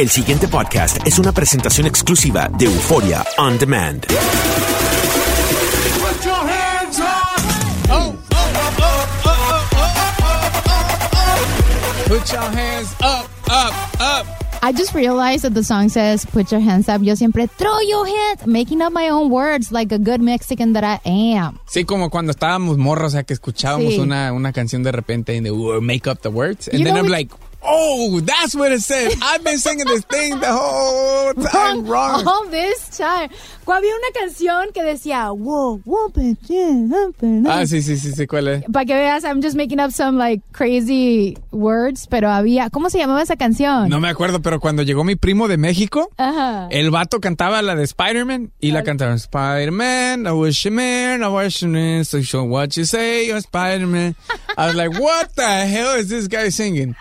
El siguiente podcast es una presentación exclusiva de Euforia On Demand. Put your hands up, up, up. I just realized that the song says "Put your hands up." Yo siempre throw your hands, making up my own words like a good Mexican that I am. Sí, como cuando estábamos morros, o sea, que escuchábamos Sí. una, una canción de repente and they make up the words. And You then know I'm like, oh, that's what it says. I've been singing this thing the whole time wrong. All this time. Había una canción que decía, "Whoa, whoa, put your hands up." Ah, sí, sí, sí, sí, ¿cuál es? Para que veas, I'm just making up some like crazy words, pero había, ¿cómo se llamaba esa canción? No me acuerdo, pero cuando llegó mi primo de México, Ajá. el vato cantaba la de Spider-Man y la cantaron Spider-Man, I wish you man, I wish you man, so show what you say, you're Spider-Man. I was like, what the hell is this guy singing?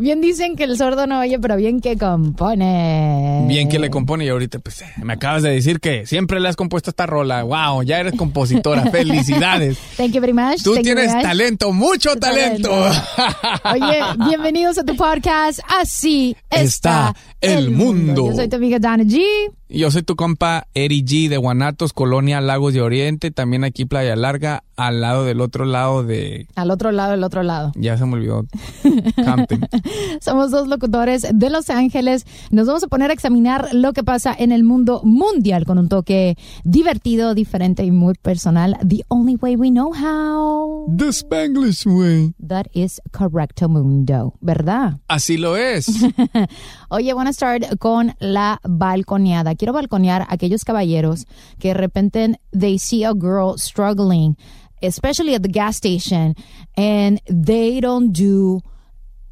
Bien dicen que el sordo no oye, pero bien que compone. Bien que le compone y ahorita pues eh, me acabas de decir que siempre le has compuesto esta rola. Wow, ya eres compositora. Felicidades. Thank you very much. Tú Thank tienes talento, mucho talento. Oye, bienvenidos a tu podcast. Así está, Está el mundo. Yo soy tu amiga Dana G. Yo soy tu compa Eri G de Guanatos, Colonia Lagos de Oriente, también aquí Playa Larga, al lado del otro lado de... Al otro lado, el otro lado. Ya se me olvidó. Camping. Somos dos locutores de Los Ángeles. Nos vamos a poner a examinar lo que pasa en el mundo mundial con un toque divertido, diferente y muy personal. The only way we know how. The Spanglish way. That is correcto mundo, ¿verdad? Así lo es. Oye, wanna start con la balconeada. Quiero balconear a aquellos caballeros que de repente they see a girl struggling, especially at the gas station, and they don't do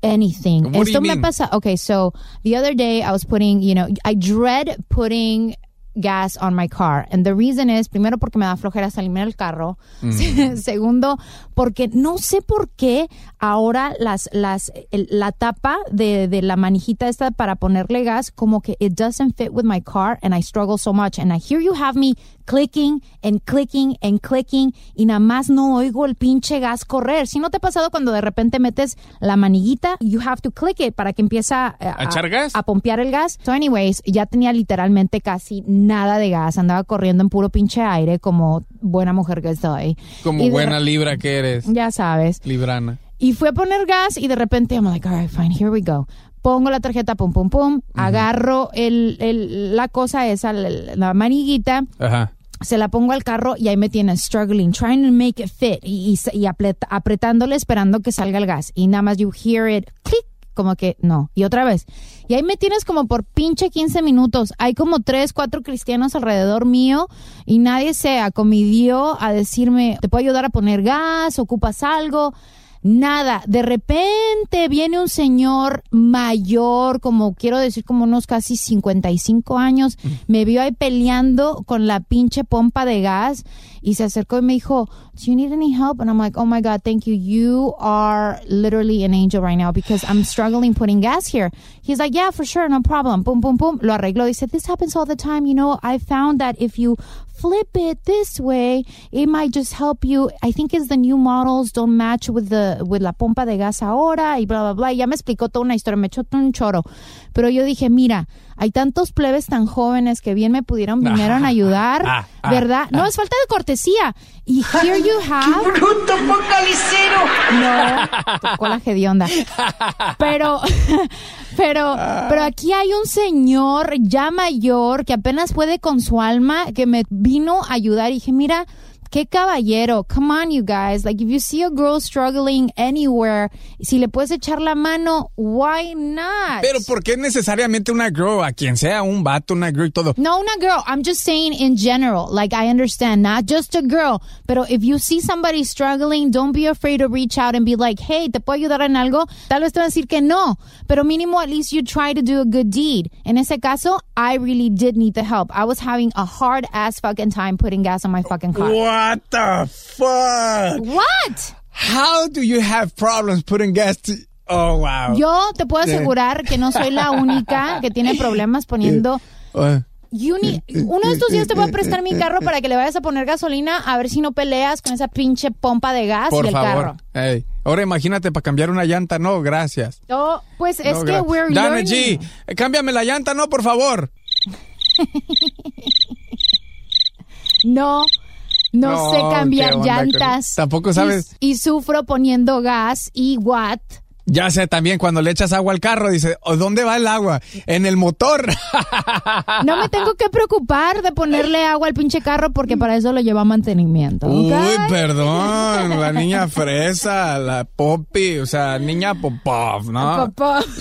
anything. What do Esto you me mean? pasa. Okay, so the other day I was putting, you know, I dread putting gas on my car. And the reason is, primero, porque me da flojera salirme del carro. Mm. Segundo, porque no sé por qué ahora las, las, el- la tapa de, de la manijita esta para ponerle gas, como que it doesn't fit with my car and I struggle so much. And I hear you have me clicking and clicking and clicking y nada más no oigo el pinche gas correr. Si no te ha pasado cuando de repente metes la maniguita, you have to click it para que empiece a, ¿A echar gas? a pompear el gas. So anyways, ya tenía literalmente casi nada de gas. Andaba corriendo en puro pinche aire como buena mujer que soy. Como Y buena libra que eres. Ya sabes. Librana. Y fui a poner gas y de repente, I'm like, all right, fine, here we go. Pongo la tarjeta, pum, pum, pum. Agarro el, el- la cosa esa, la, la maniguita. Ajá. se la pongo al carro y ahí me tiene struggling, trying to make it fit y, y, y apret- apretándole esperando que salga el gas. Y nada más you hear it click, como que no. Y otra vez. Y ahí me tienes como por pinche 15 minutos. Hay como tres, cuatro cristianos alrededor mío y nadie se acomidió a decirme, ¿te puedo ayudar a poner gas? ¿Ocupas algo? Nada. De repente viene un señor mayor, como quiero decir, como unos casi 55 años, me vio ahí peleando con la pinche pompa de gas y se acercó y me dijo, Do you need any help? And I'm like, Oh my God, thank you. You are literally an angel right now because I'm struggling putting gas here. He's like, Yeah, for sure, no problem. Boom, boom, boom. Lo arregló. He said, This happens all the time. You know, I found that if you flip it this way, it might just help you. I think it's the new models don't match with the with la pompa de gas ahora y bla bla bla. Y ya me explicó toda una historia, me echó todo un choro. Pero yo dije, mira, hay tantos plebes tan jóvenes que bien me pudieron vinieron a ayudar, Ah, ah, ¿verdad? No es falta de cortesía. Y here you have. ¡Qué bruto focalicero! No, tocó la hedionda. Pero, pero, pero aquí hay un señor ya mayor que apenas puede con su alma que me vino a ayudar y dije, mira, qué caballero. Come on, you guys. Like, if you see a girl struggling anywhere, si le puedes echar la mano, why not? Pero ¿por qué necesariamente una girl? A quien sea, un vato, una girl y todo. No, una girl. I'm just saying in general. Like, I understand, not just a girl. Pero if you see somebody struggling, don't be afraid to reach out and be like, hey, ¿te puedo ayudar en algo? Tal vez te van a decir que no. Pero mínimo, at least you try to do a good deed. En ese caso, I really did need the help. I was having a hard ass fucking time putting gas on my fucking car. What the fuck? What? How do you have problems putting gas to... Oh, wow. Yo te puedo asegurar que no soy la única que tiene problemas poniendo. You need- uno de estos días te voy a prestar mi carro para que le vayas a poner gasolina a ver si no peleas con esa pinche pompa de gas Por y el favor. carro. Ey, Ahora imagínate para cambiar una llanta. No, gracias. Oh, pues es No, que we're Dame, learning. G. eh, Cámbiame la llanta, no, por favor. No, no, No, sé cambiar ¿qué onda con- llantas. Tampoco sabes. Y, y sufro poniendo gas y what. Ya sé también cuando le echas agua al carro, dice, "¿O ¿dónde va el agua? En el motor. No me tengo que preocupar de ponerle agua al pinche carro porque para eso lo lleva a mantenimiento. Uy, perdón, la niña fresa, la Poppy, o sea, niña Popov, ¿no? Popov.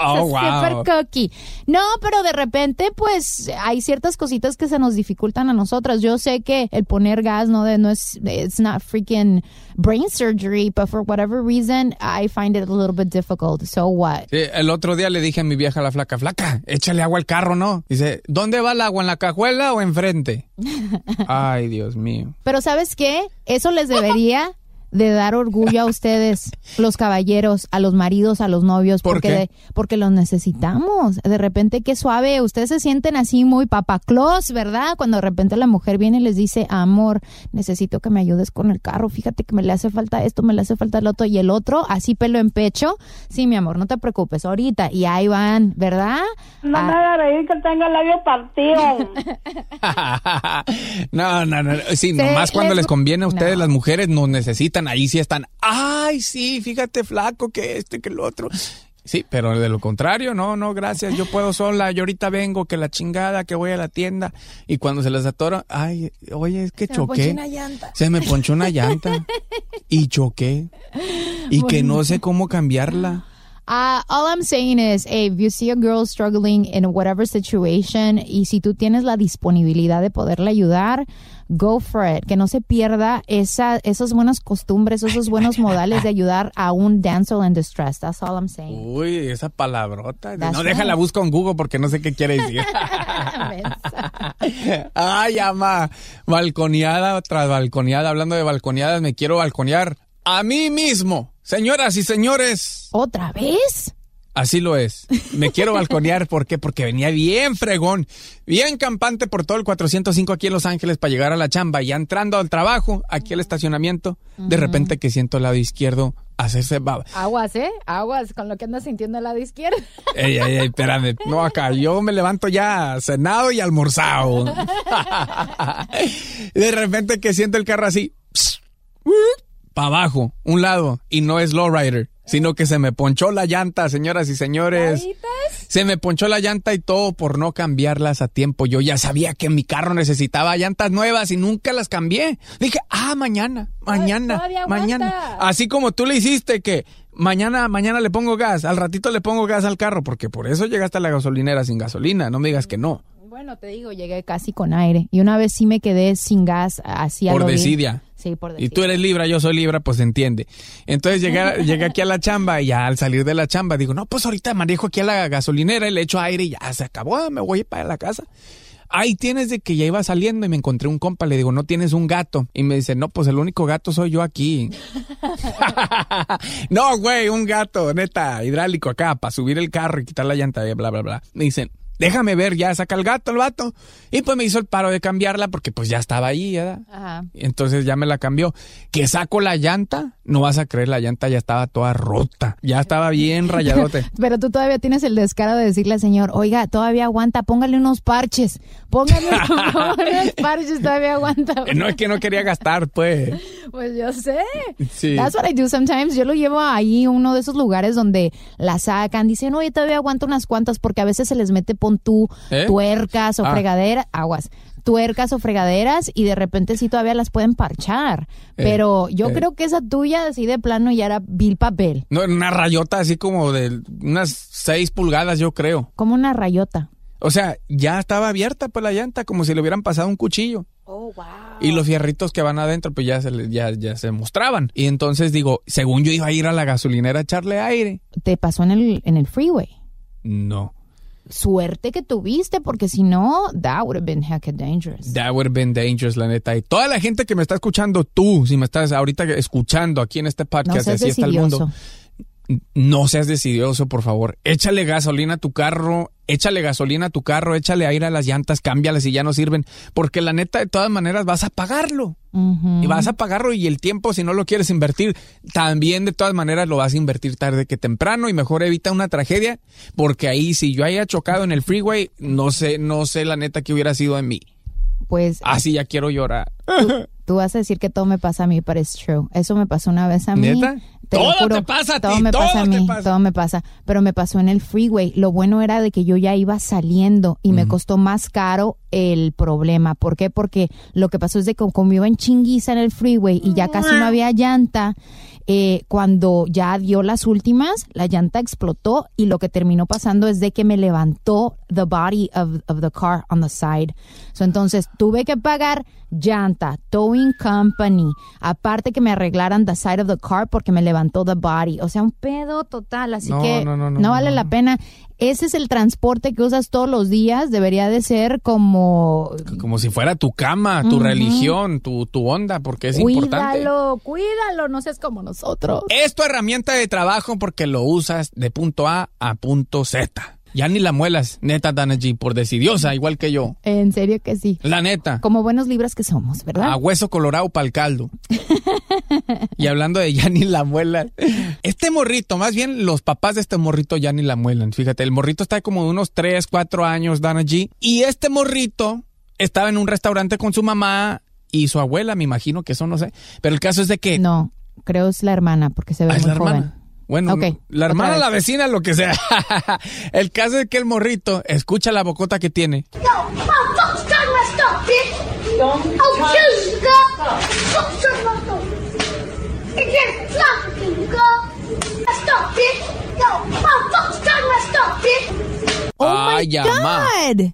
Oh, Super wow. cookie. No, pero de repente, pues, hay ciertas cositas que se nos dificultan a nosotras. Yo sé que el poner gas no, de, no es, it's not freaking brain surgery, but for whatever reason, I find it a little bit difficult. So what? Sí, el otro día le dije a mi vieja la flaca, flaca, échale agua al carro, ¿no? Dice, ¿dónde va el agua? ¿En la cajuela o enfrente? Ay, Dios mío. Pero ¿sabes qué? Eso les debería de dar orgullo a ustedes, los caballeros, a los maridos, a los novios, ¿Por porque, qué? de- porque los necesitamos. De repente, qué suave, ustedes se sienten así muy papaclos, ¿verdad? Cuando de repente la mujer viene y les dice, amor, necesito que me ayudes con el carro, fíjate que me le hace falta esto, me le hace falta el otro, y el otro, así pelo en pecho, sí, mi amor, no te preocupes, ahorita, y ahí van, ¿verdad? No Ah. me haga reír que tenga el labio partido. no, no, no. Sí, nomás cuando les conviene a ustedes, las mujeres nos necesitan. Ahí sí están. Ay, sí, fíjate, flaco, que este, que el otro. Sí, pero de lo contrario, no, no, gracias. Yo puedo sola. Yo ahorita vengo, que la chingada, que voy a la tienda. Y cuando se les atora, ay, oye, es que Se me ponchó choqué. una llanta. Se me ponchó una llanta. y choqué. Y que no sé cómo cambiarla. Uh, all I'm saying is, hey, if you see a girl struggling in whatever situation y si tú tienes la disponibilidad de poderle ayudar, go for it. Que no se pierda esa, esas buenas costumbres, esos buenos modales de ayudar a un damsel in distress. That's all I'm saying. Uy, esa palabrota. That's no, right. déjala busco en Google porque no sé qué quiere decir. Ay, ama. Balconeada tras balconeada. Hablando de balconeadas, me quiero balconear a mí mismo. Señoras y señores. ¿Otra vez? Así lo es. Me quiero balconear. ¿Por qué? Porque venía bien fregón, bien campante por todo el 405 aquí en Los Ángeles para llegar a la chamba. Ya entrando al trabajo, aquí al estacionamiento, de repente que siento el lado izquierdo hacerse baba. Aguas, ¿eh? Aguas con lo que andas sintiendo al lado izquierdo. Ey, ey, ey, espérame. No, acá yo me levanto ya cenado y almorzado. de repente que siento el carro así, para abajo, un lado, y no es lowrider, sino que se me ponchó la llanta, señoras y señores. Se me ponchó la llanta y todo por no cambiarlas a tiempo. Yo ya sabía que mi carro necesitaba llantas nuevas y nunca las cambié. Dije, ah, mañana, mañana, mañana. Así como tú le hiciste que mañana, mañana le pongo gas, al ratito le pongo gas al carro, porque por eso llegaste a la gasolinera sin gasolina. No me digas que no. Bueno, te digo, llegué casi con aire. Y una vez sí me quedé sin gas, así a Por bien. Desidia. Sí, por Y tú eres Libra, yo soy Libra, pues se entiende. Entonces llegué, llegué aquí a la chamba y ya al salir de la chamba digo, no, pues ahorita manejo aquí a la gasolinera y le echo aire y ya se acabó, me voy para la casa. Ahí tienes de que ya iba saliendo y me encontré un compa, le digo, no tienes un gato. Y me dice, no, pues el único gato soy yo aquí. no, güey, un gato, neta, hidráulico acá, para subir el carro y quitar la llanta, bla, bla, bla. Me dicen, déjame ver, ya saca el gato, el vato. Y pues me hizo el paro de cambiarla porque pues ya estaba ahí, ¿verdad? Ajá. Entonces ya me la cambió. Que saco la llanta, no vas a creer, la llanta ya estaba toda rota. Ya estaba bien rayadote. Pero tú todavía tienes el descaro de decirle al señor, oiga, todavía aguanta, póngale unos parches. Póngale, unos parches, todavía aguanta. Eh, No es que no quería gastar, pues. Pues yo sé. Sí. That's what I do sometimes. Yo lo llevo ahí uno de esos lugares donde la sacan. Dicen, oye, todavía aguanta unas cuantas porque a veces se les mete, pon tú, ¿Eh? tuercas o Ah. fregaderas, aguas, tuercas o fregaderas y de repente sí todavía las pueden parchar. Eh, Pero yo eh. creo que esa tuya así de plano ya era vil papel. No, una rayota así como de unas seis pulgadas, yo creo. Como una rayota. O sea, ya estaba abierta pues la llanta, como si le hubieran pasado un cuchillo. Oh, wow. Y los fierritos que van adentro, pues ya se, ya, ya se mostraban. Y entonces digo, según yo iba a ir a la gasolinera a echarle aire. Te pasó en el, en el freeway. No. Suerte que tuviste, porque si no, that would have been hecka dangerous. That would have been dangerous, la neta. Y toda la gente que me está escuchando, tú, si me estás ahorita escuchando aquí en este No podcast, seas así está el mundo. No seas decidioso, por favor. Échale gasolina a tu carro, échale gasolina a tu carro, échale aire a las llantas, cámbialas si ya no sirven. Porque la neta, de todas maneras, vas a pagarlo. Y vas a pagarlo y el tiempo, si no lo quieres invertir, también de todas maneras lo vas a invertir tarde que temprano y mejor evita una tragedia, porque ahí si yo haya chocado en el freeway, no sé, no sé la neta que hubiera sido en mí. Pues Así ya quiero llorar. tú vas a decir que todo me pasa a mí, pero es true. Eso me pasó una vez a mí. ¿Neta? Todo juro, te pasa a todo ti, me todo pasa a mí, pasa. todo me pasa. Pero me pasó en el freeway. Lo bueno era de que yo ya iba saliendo y me costó más caro el problema. ¿Por qué? Porque lo que pasó es de que como iba en chinguiza en el freeway y ya casi no había llanta, eh, cuando ya dio las últimas, la llanta explotó y lo que terminó pasando es de que me levantó the body of, of the car on the side. So, entonces tuve que pagar llanta, towing company, aparte que me arreglaran the side of the car porque me levantó the body. O sea, un pedo total, así No, que no, no, no, no, vale la pena. Ese es el transporte que usas todos los días, debería de ser como Como si fuera tu cama, tu religión, tu, tu onda, porque es importante. cuídalo, cuídalo, no seas como nosotros. Es tu herramienta de trabajo porque lo usas de punto A a punto Z. Ya ni la muelas, neta, Dana G, por decidiosa, igual que yo. En serio que sí. La neta. Como buenos libros que somos, ¿verdad? A hueso colorado para el caldo. y hablando de ya ni la muela. Este morrito, más bien los papás de este morrito ya ni la muelan. Fíjate, el morrito está como de unos 3, 4 años, Dana G. Y este morrito estaba en un restaurante con su mamá y su abuela, me imagino que eso no sé. Pero el caso es de que... No, creo es la hermana porque se ve Ah, es muy la joven. hermana. Bueno, la hermana, la vecina, lo que sea. el caso es que el morrito escucha la bocota que tiene. No, oh, start my stuff, bitch. Don't oh, kill you, girl. Fuck, start my stuff. It can't stop you, girl. Stop, bitch. No, oh, fuck, start my stuff, bitch. Oh Ay, my llama. God.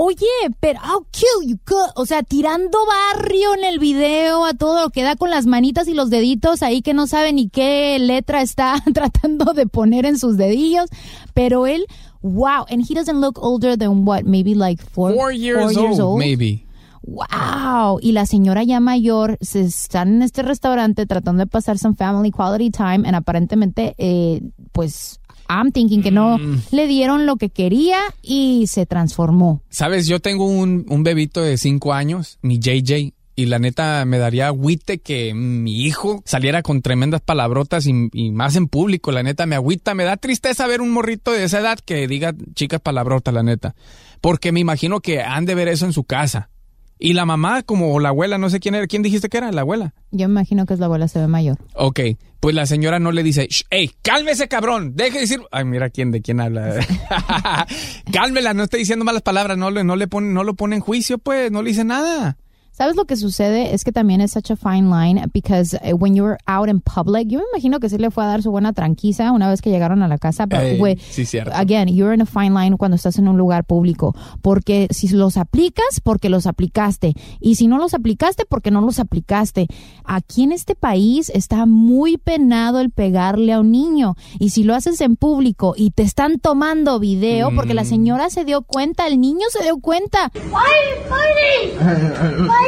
Oye, pero I'll kill you. O sea, tirando barrio en el video a todo lo que da con las manitas y los deditos ahí que no sabe ni qué letra está tratando de poner en sus dedillos. Pero él, wow, and he doesn't look older than what, maybe like four, Four years, four old, maybe. Wow, y la señora ya mayor se están en este restaurante tratando de pasar some family quality time and aparentemente eh, pues I'm thinking que no Mm. le dieron lo que quería y se transformó. Sabes, yo tengo un, un bebito de 5 años, mi JJ, y la neta me daría agüite que mi hijo saliera con tremendas palabrotas y, y más en público. La neta me agüita, me da tristeza ver un morrito de esa edad que diga chicas palabrotas, la neta. Porque me imagino que han de ver eso en su casa. Y la mamá, como la abuela, no sé quién era, ¿quién dijiste que era? La abuela. Yo me imagino que es la abuela, se ve mayor. Ok, pues la señora no le dice, "Shh, ¡Ey, cálmese, cabrón! Deje de decir. Ay, mira quién de quién habla. Cálmela, no está diciendo malas palabras, no, le, no, le pone, no lo pone en juicio, pues, no le dice nada. ¿Sabes lo que sucede? Es que también es such a fine line because uh, when you're out in public, yo me imagino que sí le fue a dar su buena tranquiza una vez que llegaron a la casa, pero Ey, güey, sí, cierto. again, you're in a fine line cuando estás en un lugar público, porque si los aplicas, porque los aplicaste, y si no los aplicaste, porque no los aplicaste. Aquí en este país está muy penado el pegarle a un niño, y si lo haces en público y te están tomando video, porque la Mm. señora se dio cuenta, el niño se dio cuenta. Why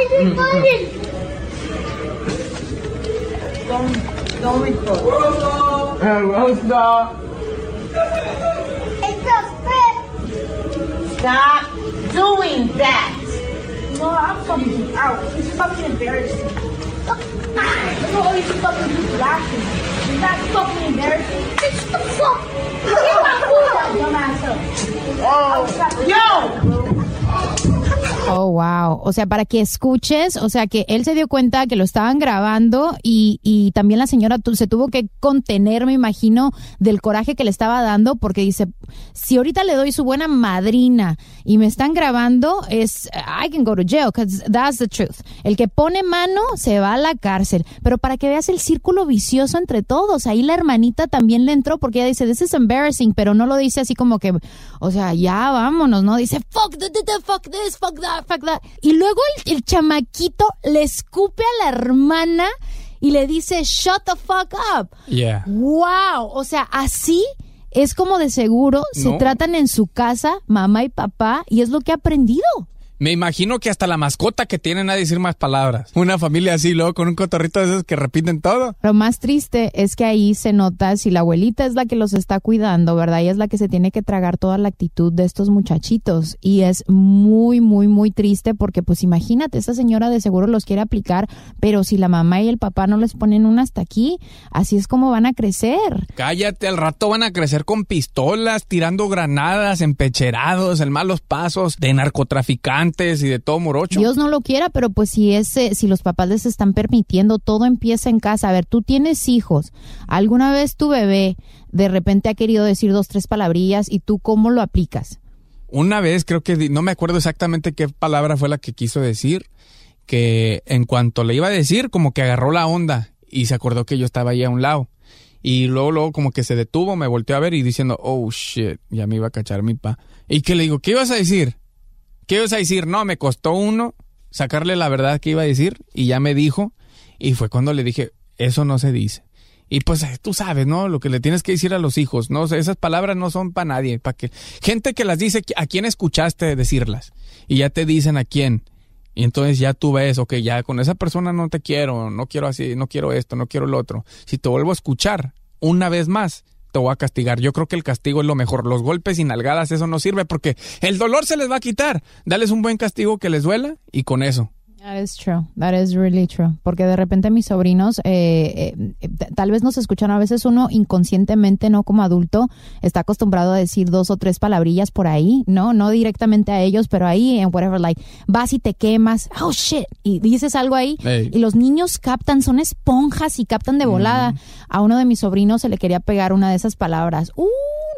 are you fighting? Why are you fighting? Don't, don't record. Rosa. It's a fit. Stop doing that. No, I'm fucking you out. It's fucking embarrassing. Look at all these fucking people laughing. Is that fucking embarrassing? Bitch, what the fuck? Get my food out, dumbass. Oh, yo! Oh, wow. O sea, para que escuches, o sea, que él se dio cuenta que lo estaban grabando y, y también la señora se tuvo que contener, me imagino, del coraje que le estaba dando, porque dice, si ahorita le doy su buena madrina y me están grabando, es, I can go to jail, because that's the truth. El que pone mano se va a la cárcel. Pero para que veas el círculo vicioso entre todos, ahí la hermanita también le entró, porque ella dice, this is embarrassing, pero no lo dice así como que, o sea, ya vámonos, ¿no? Dice, fuck, fuck this, fuck that, fuck that. Y luego el, el chamaquito le escupe a la hermana y le dice, shut the fuck up. Yeah. Wow, o sea, así es como de seguro se tratan en su casa, mamá y papá, y es lo que ha aprendido. Me imagino que hasta la mascota que tienen a decir más palabras. Una familia así, luego con un cotorrito de esos que repiten todo. Lo más triste es que ahí se nota si la abuelita es la que los está cuidando, ¿verdad? Ella es la que se tiene que tragar toda la actitud de estos muchachitos. Y es muy, muy, muy triste porque pues imagínate, esta señora de seguro los quiere aplicar, pero si la mamá y el papá no les ponen una hasta aquí, así es como van a crecer. Cállate, al rato van a crecer con pistolas, tirando granadas, empecherados, en malos pasos, de narcotraficantes y de todo morocho. Dios no lo quiera, pero pues si ese, si los papás les están permitiendo, todo empieza en casa. A ver, tú tienes hijos. ¿Alguna vez tu bebé de repente ha querido decir dos, tres palabrillas y tú cómo lo aplicas? Una vez creo que, no me acuerdo exactamente qué palabra fue la que quiso decir, que en cuanto le iba a decir, como que agarró la onda y se acordó que yo estaba ahí a un lado. Y luego, luego como que se detuvo, me volteó a ver y diciendo, oh shit, ya me iba a cachar mi pa. Y que le digo, ¿qué ibas a decir? ¿Qué ibas a decir? No, me costó uno sacarle la verdad que iba a decir y ya me dijo. Y fue cuando le dije, eso no se dice. Y pues eh, tú sabes, ¿no? Lo que le tienes que decir a los hijos, ¿no? Esas palabras no son para nadie, para que gente que las dice, ¿a quién escuchaste decirlas? Y ya te dicen a quién. Y entonces ya tú ves, ok, ya con esa persona no te quiero, no quiero así, no quiero esto, no quiero lo otro. Si te vuelvo a escuchar una vez más, te voy a castigar. Yo creo que el castigo es lo mejor. Los golpes y nalgadas, eso no sirve porque el dolor se les va a quitar. Dales un buen castigo que les duela y con eso. That is true. That is really true. Porque de repente mis sobrinos, eh, eh, eh, tal vez nos escuchan a veces uno inconscientemente, no como adulto, está acostumbrado a decir dos o tres palabrillas por ahí, no, no directamente a ellos, pero ahí en whatever, like, vas y te quemas, oh shit, y dices algo ahí, y los niños captan, son esponjas y captan de volada. A uno de mis sobrinos se le quería pegar una de esas palabras. Uh,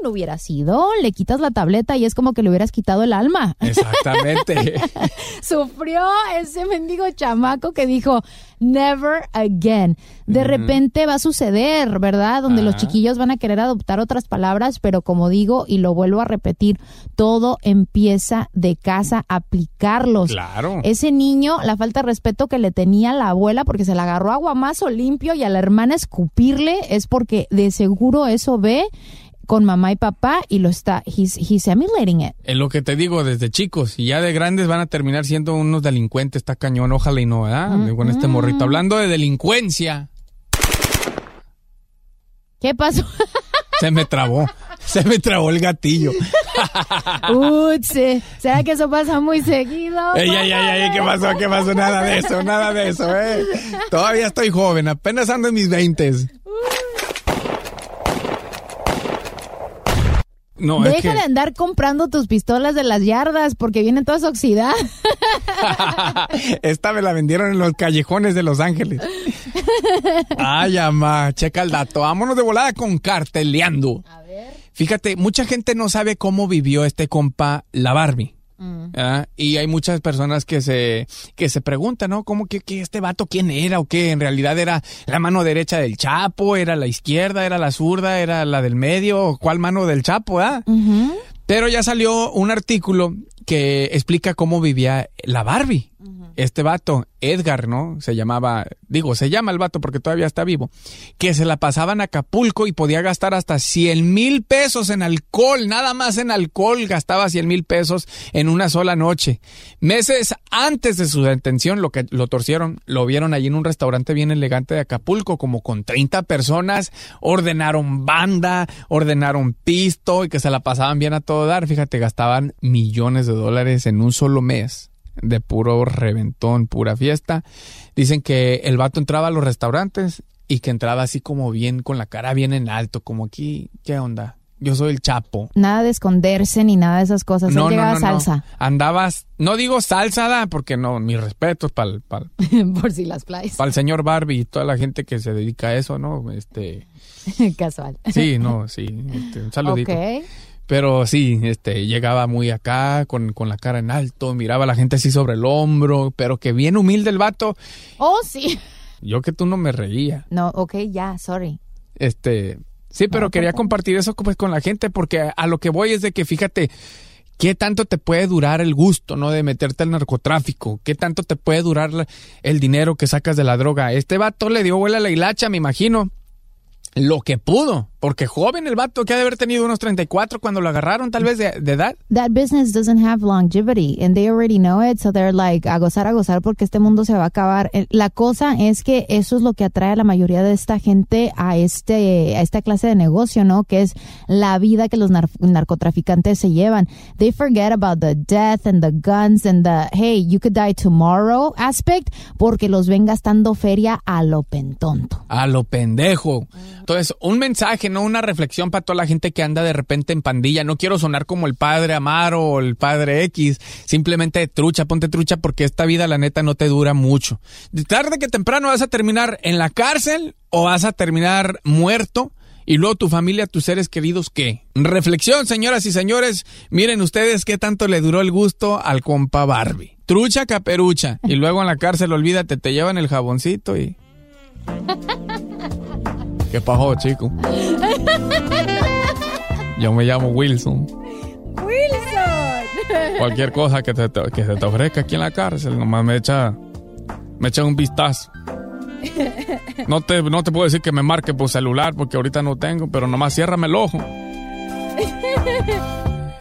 no hubiera sido, le quitas la tableta y es como que le hubieras quitado el alma. Exactamente. Sufrió ese mendigo chamaco que dijo, never again. De repente va a suceder, ¿verdad? Donde los Ajá. chiquillos van a querer adoptar otras palabras, pero como digo y lo vuelvo a repetir, todo empieza de casa, aplicarlos. Claro. Ese niño, la falta de respeto que le tenía a la abuela porque se le agarró aguamazo limpio y a la hermana escupirle, es porque de seguro eso ve con mamá y papá y lo está, he's, he's emulating it. Es lo que te digo desde chicos. Y ya de grandes van a terminar siendo unos delincuentes. Está cañón, ojalá y no, ¿verdad? Con este morrito. Hablando de delincuencia, ¿Qué pasó? se me trabó. Se me trabó el gatillo. Utse, ¿será que eso pasa muy seguido? Ey, ey, ey, ey, ¿qué pasó? ¿Qué pasó? Nada de eso, nada de eso, eh. Todavía estoy joven, apenas ando en mis veintes. No, es Deja que- de andar comprando tus pistolas de las yardas porque vienen todas oxidadas. Esta me la vendieron en los callejones de Los Ángeles. Ay, ama, checa el dato. Vámonos de volada con carteleando. A ver. Fíjate, mucha gente no sabe cómo vivió este compa la Barbie. ¿Verdad? Y hay muchas personas que se, que se preguntan, ¿no? ¿Cómo que, que este vato quién era o qué? En realidad era la mano derecha del Chapo, era la izquierda, era la zurda, era la del medio, o cuál mano del Chapo, ¿ah? Pero ya salió un artículo que explica cómo vivía la Barbie. Este vato, Edgar, ¿no? Se llamaba, digo, se llama el vato porque todavía está vivo, que se la pasaba en Acapulco y podía gastar hasta 100 mil pesos en alcohol, nada más en alcohol gastaba 100 mil pesos en una sola noche. Meses antes de su detención, lo que lo torcieron, lo vieron allí en un restaurante bien elegante de Acapulco, como con 30 personas, ordenaron banda, ordenaron pisto y que se la pasaban bien a todo dar. Fíjate, gastaban millones de dólares en un solo mes de puro reventón, pura fiesta. Dicen que el vato entraba a los restaurantes y que entraba así como bien, con la cara bien en alto, como aquí, ¿qué onda? Yo soy el Chapo. Nada de esconderse ni nada de esas cosas. Él llegaba salsa. Andabas, no digo salsa, porque no, mis respetos para el, Por si las playas. señor Barbie y toda la gente que se dedica a eso, ¿no? Este, Casual. sí, no, sí, este, un saludito. Ok. Pero sí, este, llegaba muy acá, con, con la cara en alto, miraba a la gente así sobre el hombro, pero que bien humilde el vato. Oh, sí. Yo que tú no me reía. No, ok, ya, sorry. Este, sí, pero quería compartir eso pues con la gente porque a lo que voy es de que fíjate, ¿qué tanto te puede durar el gusto, no? De meterte al narcotráfico. ¿Qué tanto te puede durar el dinero que sacas de la droga? Este vato le dio vuela a la hilacha, me imagino. Lo que pudo, porque joven el vato que ha de haber tenido unos 34 cuando lo agarraron, tal vez de, de edad. That business doesn't have longevity and they already know it, so they're like a gozar, a gozar porque este mundo se va a acabar. Eh, La cosa es que eso es lo que atrae a la mayoría de esta gente a este a esta clase de negocio, ¿no? Que es la vida que los nar- narcotraficantes se llevan. They forget about the death and the guns and the hey, you could die tomorrow aspect porque los ven gastando feria a lo pentonto. A lo pendejo. Entonces, un mensaje, no una reflexión para toda la gente que anda de repente en pandilla. No quiero sonar como el padre Amaro o el padre X. Simplemente trucha, ponte trucha porque esta vida, la neta, no te dura mucho. De tarde que temprano vas a terminar en la cárcel o vas a terminar muerto. Y luego tu familia, tus seres queridos, ¿qué? Reflexión, señoras y señores. Miren ustedes qué tanto le duró el gusto al compa Barbie. Trucha caperucha. Y luego en la cárcel, olvídate, te llevan el jaboncito y... ¿Qué pasó, chico? Yo me llamo Wilson. Wilson. Cualquier cosa que, te, que se te ofrezca aquí en la cárcel, nomás me echa, me echa un vistazo. No te, no te puedo decir que me marque por celular porque ahorita no tengo, pero nomás ciérrame el ojo.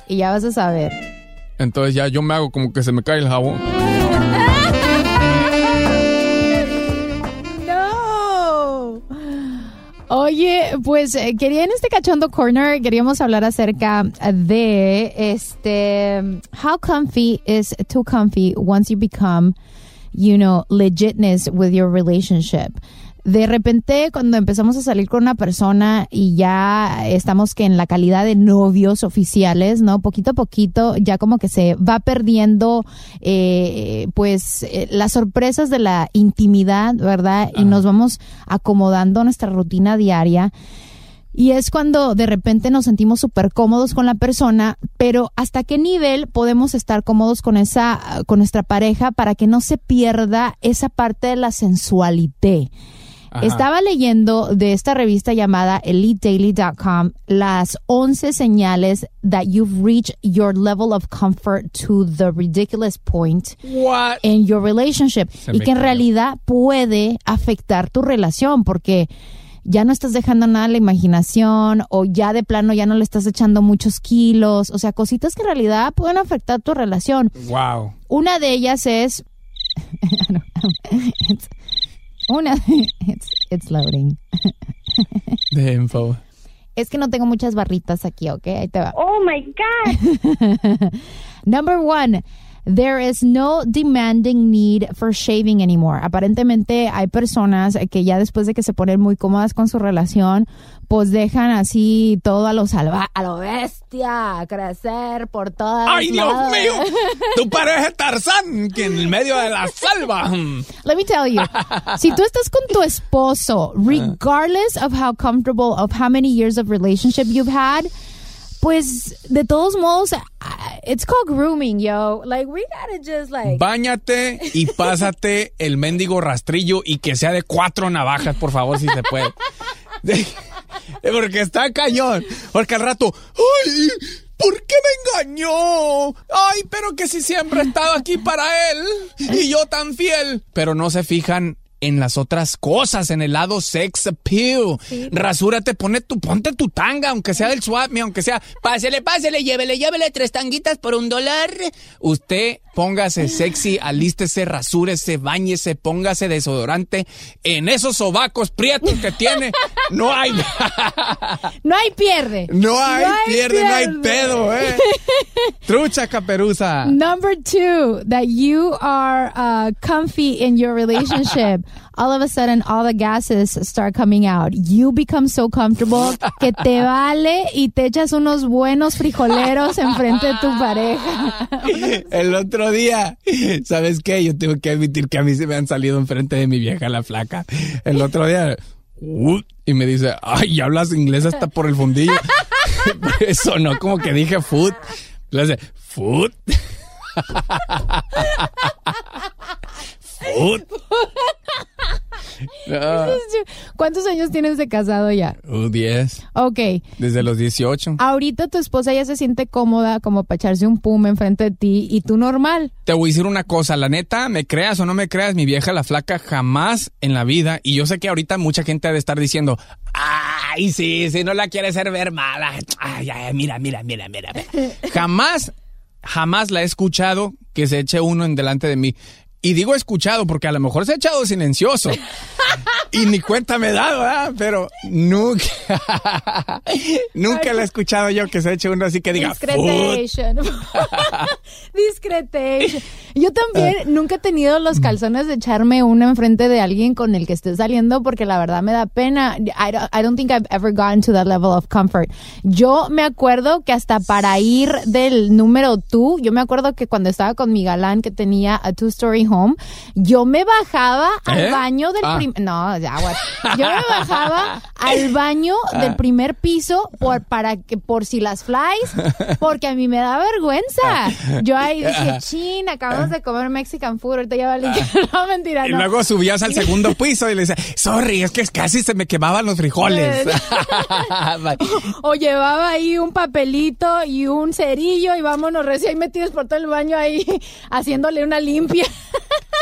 y ya vas a saber. Entonces ya yo me hago como que se me cae el jabón. Oye, pues eh, quería en este cachondo corner queríamos hablar acerca de este how comfy is too comfy once you become, you know, legitness with your relationship. De repente, cuando empezamos a salir con una persona y ya estamos que en la calidad de novios oficiales, ¿no? Poquito a poquito ya como que se va perdiendo, eh, pues, eh, las sorpresas de la intimidad, ¿verdad? Y nos vamos acomodando a nuestra rutina diaria. Y es cuando de repente nos sentimos súper cómodos con la persona, pero ¿hasta qué nivel podemos estar cómodos con esa, con nuestra pareja para que no se pierda esa parte de la sensualidad? Ajá. Estaba leyendo de esta revista llamada EliteDaily.com las 11 señales that you've reached your level of comfort to the ridiculous point in your relationship Se y que en realidad puede afectar tu relación porque ya no estás dejando nada a la imaginación o ya de plano ya no le estás echando muchos kilos, o sea, cositas que en realidad pueden afectar tu relación. Wow. Una de ellas es una it's, it's loading. De info. Es que no tengo muchas barritas aquí, ¿ok? Ahí te va. Oh my God. Number one, There is no demanding need for shaving anymore. Aparentemente hay personas que ya después de que se ponen muy cómodas con su relación, pues dejan así todo a lo salva, a lo bestia, crecer por todas ¡Ay, Dios mío! Tú pareces Tarzán, que en el medio de la selva. Let me tell you, si tú estás con tu esposo, regardless of how comfortable, of how many years of relationship you've had, pues de todos modos, it's called grooming, yo. Like we gotta just like. Báñate y pásate el mendigo rastrillo y que sea de cuatro navajas, por favor, si se puede. De- Porque está cañón. Porque al rato, ¡ay! ¿Por qué me engañó? Ay, pero que si siempre he estado aquí para él y yo tan fiel. Pero no se fijan en las otras cosas, en el lado sex appeal. Rasúrate, pone tu, ponte tu tanga, aunque sea del swap, aunque sea, pásele, pásele, llévele, llévele tres tanguitas por un dólar. Usted póngase sexy, alístese, rasúrese, bañese, póngase desodorante. En esos sobacos prietos que tiene, no hay, No hay pierde. no hay, pierde, no hay pierde. pedo, eh. Trucha caperuza. Number two, that you are uh, comfy in your relationship. All of a sudden, all the gases start coming out. You become so comfortable que te vale y te echas unos buenos frijoleros enfrente de tu pareja. El otro día, ¿sabes qué? Yo tengo que admitir que a mí se me han salido enfrente de mi vieja la flaca. El otro día, y me dice, ay, ¿ya hablas inglés hasta por el fundillo? Eso no, como que dije food. Le hace, food. food. No. ¿Cuántos años tienes de casado ya? Uh, 10. Ok. Desde los 18. Ahorita tu esposa ya se siente cómoda como para echarse un pum enfrente de ti y tú normal. Te voy a decir una cosa, la neta, me creas o no me creas, mi vieja la flaca jamás en la vida, y yo sé que ahorita mucha gente ha de estar diciendo, ay, sí, si no la quieres hacer ver mala, ay, ay, mira, mira, mira, mira, mira. jamás, jamás la he escuchado que se eche uno en delante de mí. Y digo escuchado porque a lo mejor se ha echado silencioso. Y ni cuenta me he dado, ¿verdad? Pero nunca, nunca la he escuchado yo que se eche uno así que diga. Discretation. Discretation. Yo también nunca he tenido los calzones de echarme uno enfrente de alguien con el que esté saliendo porque la verdad me da pena. I don't, I don't think I've ever gotten to that level of comfort. Yo me acuerdo que hasta para ir del número two, yo me acuerdo que cuando estaba con mi galán que tenía a two-story home, yo me bajaba al ¿Eh? baño del Ah. prim- No, ya, what? Yo me bajaba al baño del primer piso por, para que, por si las flies, porque a mí me da vergüenza. Yo ahí dije, chin, acabamos de comer Mexican food, ahorita ya valí. No, mentira, Y luego subías al segundo piso y le decía, sorry, es que casi se me quemaban los frijoles. O llevaba ahí un papelito y un cerillo y vámonos recién metidos por todo el baño ahí haciéndole una limpia.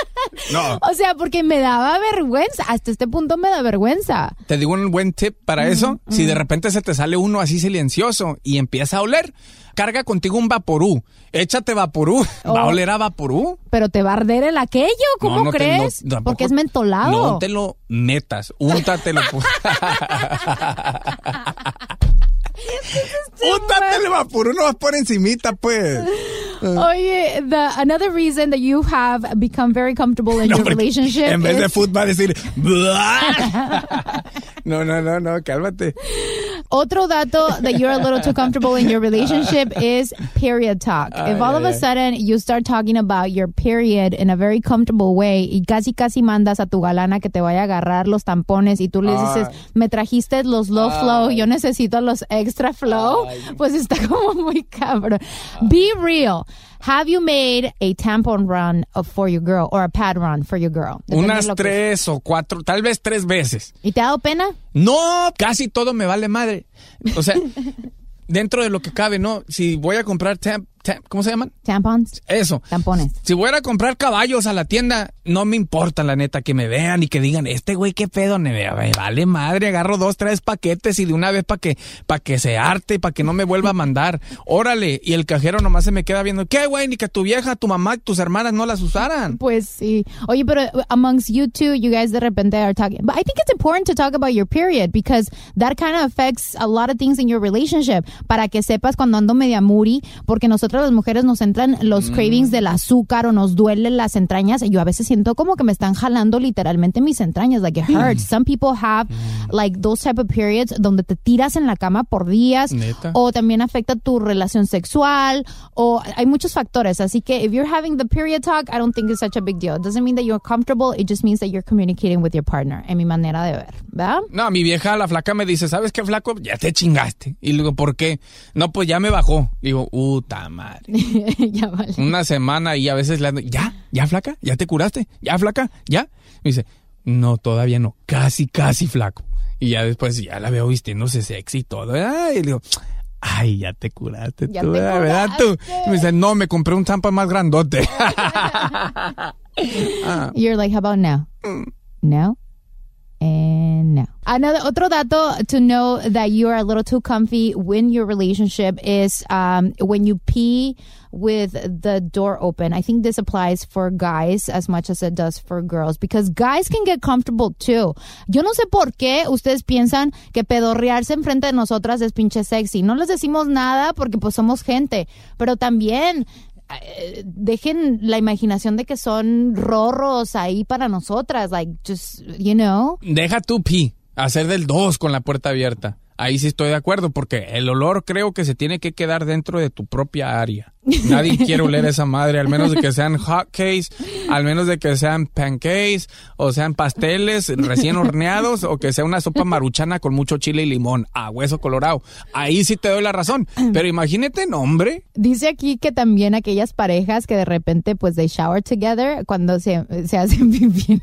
no, O sea, porque me daba vergüenza. Hasta este punto me da vergüenza. te digo un buen tip para eso. Si de repente se te sale uno así silencioso y empieza a oler, carga contigo un vaporú. Échate vaporú. Va a Oh. oler a vaporú. Pero te va a arder el aquello, ¿cómo No, no te- crees? no, porque es mentolado. No te lo metas. Úntatelo. Úntate el vaporú, no vas por encimita, pues. Oye, the, another reason that you have become very comfortable in No, your relationship En vez de is- food va a decir. No, no, no, no, cálmate. Otro dato that you're a little too comfortable in your relationship is period talk. if all of a sudden you start talking about your period in a very comfortable way y casi casi mandas a tu galana que te vaya a agarrar los tampones y tú le dices, Ay. me trajiste los low flow, yo necesito los extra flow, pues está como muy cabrón. Be real. Have you made a tampon run for your girl or a pad run for your girl? Unas tres o cuatro, tal vez tres veces. ¿Y te ha dado pena? No, casi todo me vale madre. O sea, dentro de lo que cabe, ¿no? Si voy a comprar tam- tam- ¿cómo se llaman? Tampons. Eso. Tampones. Si voy a comprar caballos a la tienda, no me importa, la neta, que me vean y que digan, este güey, qué pedo, me, vale madre, agarro dos, tres paquetes y de una vez para que, pa que se arte, para que no me vuelva a mandar. Órale, y el cajero nomás se me queda viendo, ¿qué güey? Ni que tu vieja, tu mamá, tus hermanas no las usaran. Pues sí. Oye, pero amongst you two, you guys de repente are talking. But I think it's important to talk about your period because that kind of affects a lot of things in your relationship. Para que sepas cuando ando media moody, porque nosotros nosotros las mujeres nos entran los Mm. cravings del azúcar o nos duelen las entrañas, yo a veces siento como que me están jalando literalmente mis entrañas, like it hurts. Some people have Mm. like those type of periods donde te tiras en la cama por días Neta. o también afecta tu relación sexual o hay muchos factores, así que if you're having the period talk, I don't think it's such a big deal. It doesn't mean that you're comfortable, it just means that you're communicating with your partner, en mi manera de ver, ¿verdad? No, mi vieja, la flaca, me dice, ¿sabes qué, flaco? Ya te chingaste. Y le digo, ¿por qué? No, pues ya me bajó. Digo, puta madre. ya vale. Una semana y a veces le ando, ¿ya? ¿Ya, flaca? ¿Ya te curaste? ¿Ya, flaca? ¿Ya? Me dice, no, todavía no. Casi, casi, flaco. Y ya después ya la veo vistiéndose sexy y todo. Ay, y le digo, ay, ya te curaste Ya tú, te ¿verdad, ¿verdad tú? Y me dice, no, me compré un zampa más grandote. Ah. You're like, how about now? No. And no. Another otro dato to know that you are a little too comfy when your relationship is um, when you pee with the door open. I think this applies for guys as much as it does for girls because guys can get comfortable too. Yo no sé por qué ustedes piensan que pedorrearse enfrente de nosotras es pinche sexy. No les decimos nada porque pues somos gente, pero también dejen la imaginación de que son rorros ahí para nosotras, like just, you know. Deja tu pi, hacer del 2 con la puerta abierta. Ahí sí estoy de acuerdo, porque el olor creo que se tiene que quedar dentro de tu propia área. Nadie quiere oler esa madre, al menos de que sean hotcakes, al menos de que sean pancakes, o sean pasteles recién horneados, o que sea una sopa maruchana con mucho chile y limón, a hueso colorado. Ahí sí te doy la razón. Pero imagínate, no, hombre. Dice aquí que también aquellas parejas que de repente pues they shower together cuando se, se hacen pipí.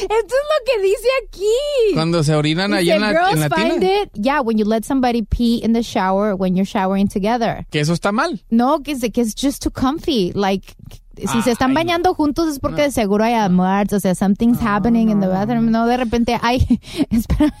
Esto es lo que dice aquí. Cuando se orinan ahí en la, girls en la tina. find it, yeah, when you let somebody pee in the shower when you're showering together. Que eso está mal. No, que es, que es just too comfy. Like, si se están bañando juntos es porque de seguro hay amores, o sea, something's happening in the bathroom. No, de repente, ay, espera.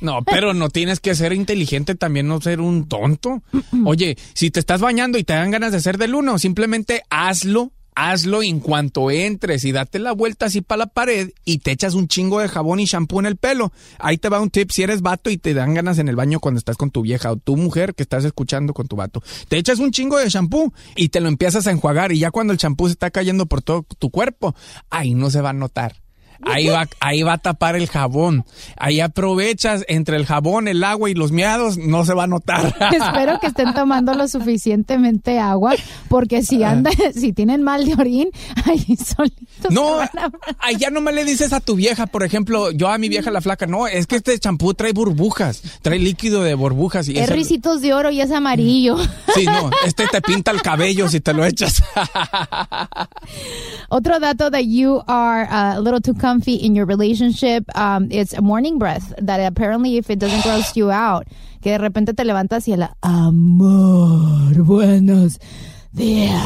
No, pero no tienes que ser inteligente también, no ser un tonto. Oye, si te estás bañando y te dan ganas de ser del uno, simplemente hazlo, hazlo en cuanto entres y date la vuelta así para la pared y te echas un chingo de jabón y shampoo en el pelo. Ahí te va un tip si eres vato y te dan ganas en el baño cuando estás con tu vieja o tu mujer que estás escuchando con tu vato. Te echas un chingo de shampoo y te lo empiezas a enjuagar y ya cuando el shampoo se está cayendo por todo tu cuerpo, ahí no se va a notar. Ahí va, ahí va a tapar el jabón. Ahí aprovechas entre el jabón, el agua y los miados, no se va a notar. Espero que estén tomando lo suficientemente agua, porque si andan, si tienen mal de orín, ahí solitos. No, van a- ahí ya no me le dices a tu vieja, por ejemplo, yo a mi vieja la flaca, no, es que este champú trae burbujas, trae líquido de burbujas y es ese- risitos de oro y es amarillo. Sí, no, este te pinta el cabello si te lo echas. Otro dato that you are a little too comfy in your relationship, um, it's a morning breath that apparently if it doesn't gross you out, que de repente te levantas y el amor, buenos días.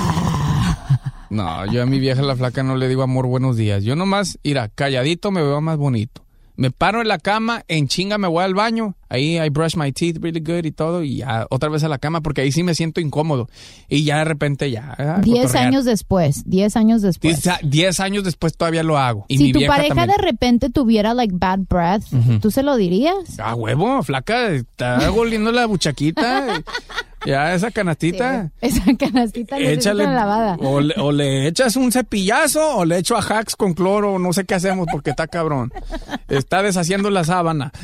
No, yo a mi vieja la flaca no le digo amor, buenos días. Yo nomás, mira, calladito me veo más bonito. Me paro en la cama, en chinga me voy al baño, ahí I brush my teeth really good y todo, y ya otra vez a la cama porque ahí sí me siento incómodo. Y ya de repente ya. Diez cotorrear. años después, diez años después. Diez, diez años después todavía lo hago. Y si mi tu vieja pareja también. de repente tuviera like bad breath, Ujú. ¿tú se lo dirías? Ah, huevo, flaca, está oliendo la buchaquita. Ya esa canastita. Esa canastita Échale, una lavada. o le, o le echas un cepillazo o le echo a hacks con cloro, no sé qué hacemos porque está cabrón. Está deshaciendo la sábana.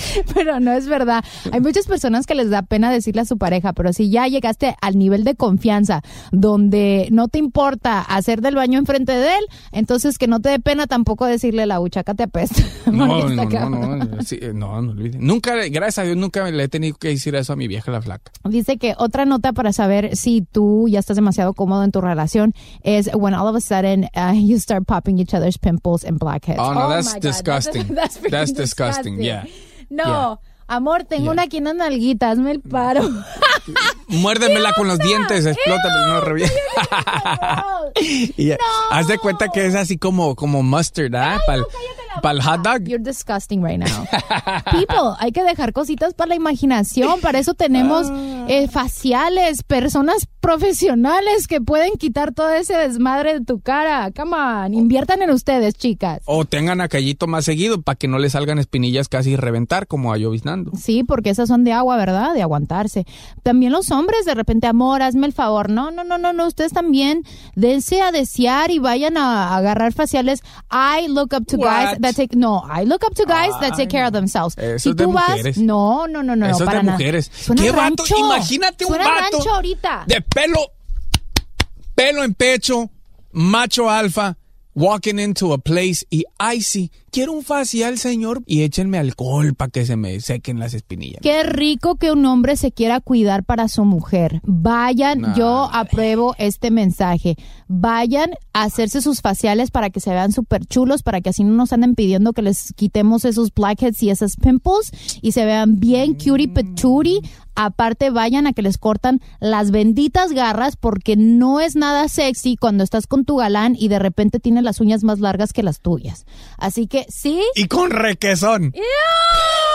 Pero no es verdad. Hay muchas personas que les da pena decirle a su pareja, pero si ya llegaste al nivel de confianza donde no te importa hacer del baño enfrente de él, entonces que no te dé pena tampoco decirle la buchaca te apesta. No, no, no, no, sí, no, no. Nunca, gracias a Dios, nunca le he tenido que decir eso a mi vieja la flaca. Dice que otra nota para saber si tú ya estás demasiado cómodo en tu relación es when all of a sudden uh, you start popping each other's pimples and blackheads. Oh, no, my that's God, disgusting. That's, freaking That's disgusting, yeah. No, amor, tengo Yeah. una aquí en las nalguitas, hazme el paro. Muérdemela con los dientes, explótame, no revienta. Y ya, Haz de cuenta que es así como, como mustard, ¿ah? Para el hot dog. You're disgusting right now. People, hay que dejar cositas para la imaginación. Para eso tenemos Ah. eh, faciales, personas profesionales que pueden quitar todo ese desmadre de tu cara. Come on, inviertan en ustedes, chicas. O tengan aquellito más seguido para que no le salgan espinillas casi reventar como a lloviznando. Sí, porque esas son de agua, ¿verdad? De aguantarse. También los hombres, de repente, amor, hazme el favor. No, no, no, no, no. Ustedes también dense a desear y vayan a, agarrar faciales. I look up to guys that take. No, I look up to guys that take care of themselves. Eso si es de tú vas. mujeres. No, no, no, no. Eso es para de nada. mujeres. Suena ¿Qué vato? rancho. Imagínate un Suena vato rancho ahorita. de pelo, pelo en pecho, macho alfa, walking into a place y ay sí, quiero un facial, señor, y échenme alcohol para que se me sequen las espinillas. Qué rico que un hombre se quiera cuidar para su mujer. Vayan, Nah. yo apruebo este mensaje. Vayan a hacerse sus faciales para que se vean súper chulos, para que así no nos anden pidiendo que les quitemos esos blackheads y esas pimples y se vean bien cutie patootie. Aparte, vayan a que les cortan las benditas garras porque no es nada sexy cuando estás con tu galán y de repente tiene las uñas más largas que las tuyas. Así que sí. Y con requesón.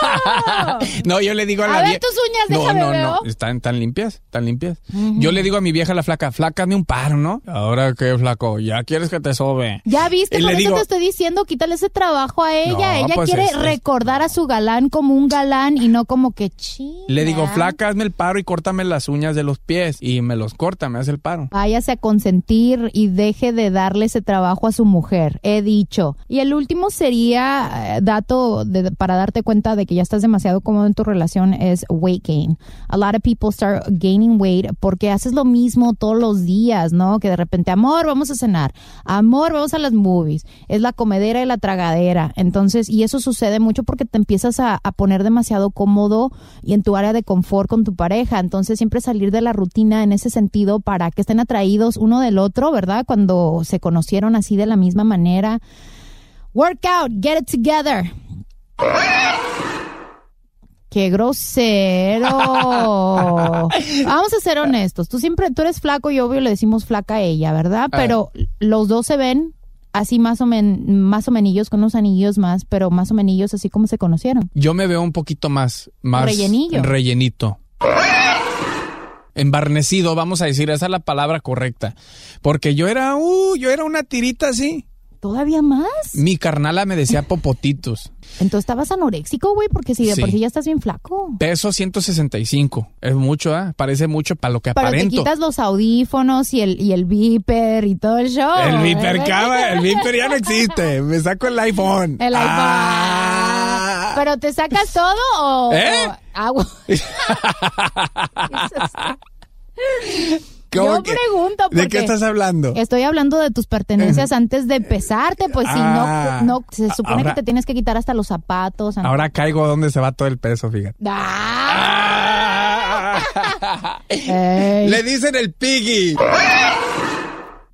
no, yo le digo a la A ver vie- tus uñas, no, déjame no, no, están tan limpias, tan limpias. Yo le digo a mi vieja la flaca, flácame un paro, ¿no? Ahora qué flaco, ya quieres que te sobe. Ya viste, Y por eso digo- te estoy diciendo, quítale ese trabajo a ella. No, ella pues quiere es- recordar a su galán como un galán y no como que ching. Le digo, flaca, hazme el paro y córtame las uñas de los pies. Y me los corta, me hace el paro. Váyase a consentir y deje de darle ese trabajo a su mujer. He dicho. Y el último sería eh, dato de- para darte cuenta de que ya estás demasiado cómodo en tu relación es weight gain. A lot of people start gaining weight porque haces lo mismo todos los días, ¿no? Que de repente, amor, vamos a cenar. Amor, vamos a las movies. Es la comedera y la tragadera. Entonces, y eso sucede mucho porque te empiezas a, poner demasiado cómodo y en tu área de confort con tu pareja. Entonces, siempre salir de la rutina en ese sentido para que estén atraídos uno del otro, ¿verdad? Cuando se conocieron así de la misma manera. Work out, get it together. Qué grosero. Vamos a ser honestos. Tú siempre, tú eres flaco y obvio le decimos flaca a ella, ¿verdad? Pero los dos se ven así más o men, más o menillos con unos anillos más, pero más o menillos así como se conocieron. Yo me veo un poquito más, más Rellenillo. rellenito. Embarnecido, vamos a decir, esa es la palabra correcta. Porque yo era, uh, yo era una tirita así. ¿Todavía más? Mi carnala me decía popotitos. Entonces estabas anoréxico, güey, porque si de Sí. por sí ya estás bien flaco. Peso 165. Es mucho, ¿ah? Parece mucho para lo que Pero te aparento. quitas los audífonos y el, y el beeper y todo el show. El Viper, ¿eh? cama, el Viper ya no existe. Me saco el iPhone. El iPhone. Ah. ¿Pero te sacas todo o...? ¿Eh? o agua? ¿Cómo Yo que- pregunto porque... ¿De qué estás hablando? Estoy hablando de tus pertenencias antes de pesarte, pues Ah. si no, no, se supone Ahora- que te tienes que quitar hasta los zapatos. Ahora caigo donde se va todo el peso, fíjate. Ah. Ey. Le dicen el piggy.